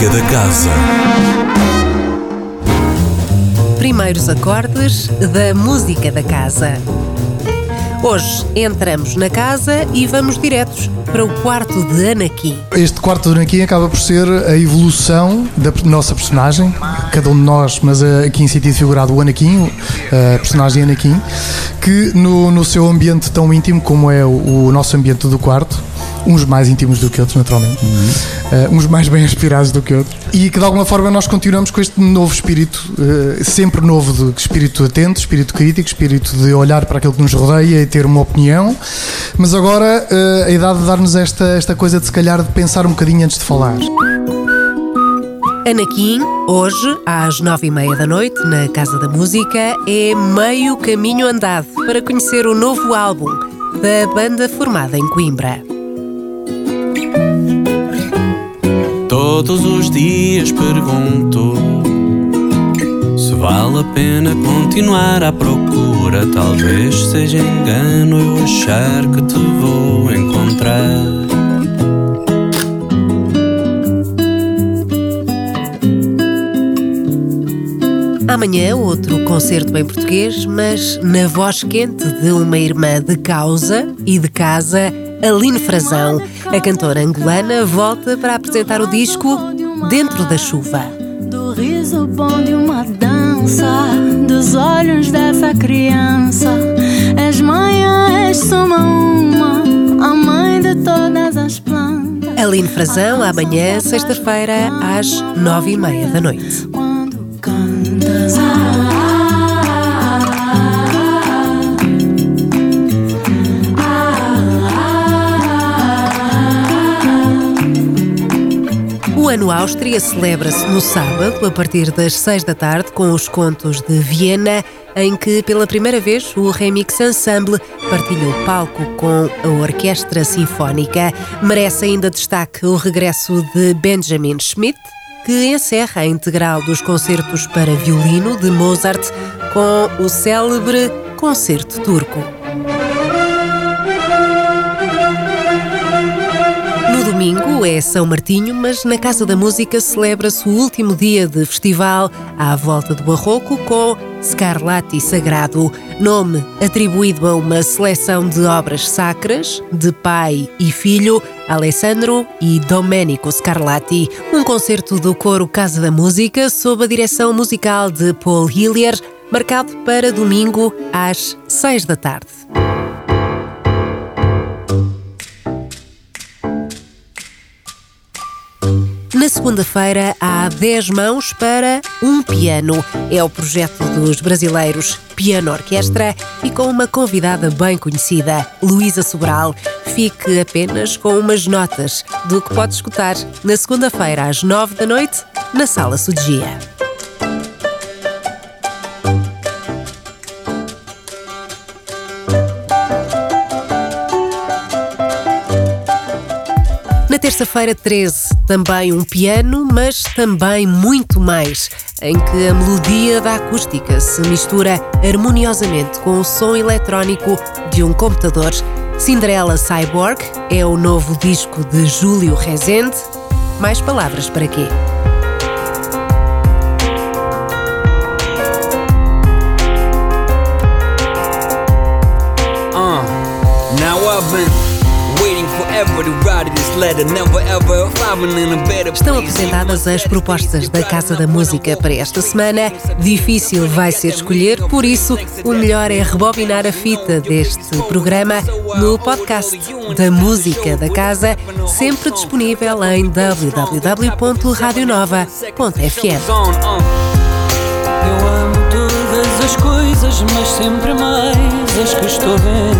música da casa. Primeiros acordes da música da casa. Hoje entramos na casa e vamos diretos para o quarto de Anakin. Este quarto de Anakin acaba por ser a evolução da nossa personagem, cada um de nós, mas eh, aqui em sentido figurado o Anakin, a personagem Anakin, que no, no seu ambiente tão íntimo como é o, o nosso ambiente do quarto, uns mais íntimos do que outros, naturalmente, uh, uns mais bem aspirados do que outros, e que de alguma forma nós continuamos com este novo espírito, uh, sempre novo, de espírito atento, espírito crítico, espírito de olhar para aquilo que nos rodeia e ter uma opinião, mas agora uh, a idade de dar-nos esta, esta coisa de se calhar de pensar um bocadinho antes de falar. Anakin, hoje, às nove e meia da noite, na Casa da Música, é meio caminho andado para conhecer o novo álbum da banda formada em Coimbra. Todos os dias pergunto se vale a pena continuar à procura. Talvez seja engano eu achar que te vou encontrar. Amanhã, outro concerto em português, mas na voz quente de uma irmã de causa e de casa, Aline Frazão. A cantora angolana volta para apresentar o disco Dentro da Chuva. Do riso bom de uma dança, dos olhos dessa criança. És mãe, és soma uma, a mãe de todas as plantas. Aline Frazão, amanhã, sexta-feira, às nove e meia da noite. Quando cantas. Ano Áustria celebra-se no sábado, a partir das seis da tarde, com os contos de Viena, em que pela primeira vez o Remix Ensemble partilha o palco com a Orquestra Sinfónica. Merece ainda destaque o regresso de Benjamin Schmidt, que encerra a integral dos concertos para violino de Mozart com o célebre Concerto Turco. Domingo é São Martinho, mas na Casa da Música celebra-se o último dia de festival à volta do Barroco com Scarlatti Sagrado, nome atribuído a uma seleção de obras sacras de pai e filho, Alessandro e Domenico Scarlatti. Um concerto do coro Casa da Música sob a direção musical de Paul Hillier, marcado para domingo às seis da tarde. Na segunda-feira há 10 mãos para um piano. É o projeto dos brasileiros Piano Orquestra e com uma convidada bem conhecida, Luísa Sobral. Fique apenas com umas notas do que pode escutar na segunda-feira às 9 da noite na Sala Sudia. Terça-feira 13, também um piano, mas também muito mais, em que a melodia da acústica se mistura harmoniosamente com o som eletrónico de um computador. Cinderella Cyborg é o novo disco de Júlio Rezende. Mais palavras para quê? Estão apresentadas as propostas da Casa da Música para esta semana. Difícil vai ser escolher, por isso o melhor é rebobinar a fita deste programa no podcast da Música da Casa, sempre disponível em www.radionova.fm. On. Eu amo todas as coisas, mas sempre mais as que estou vendo.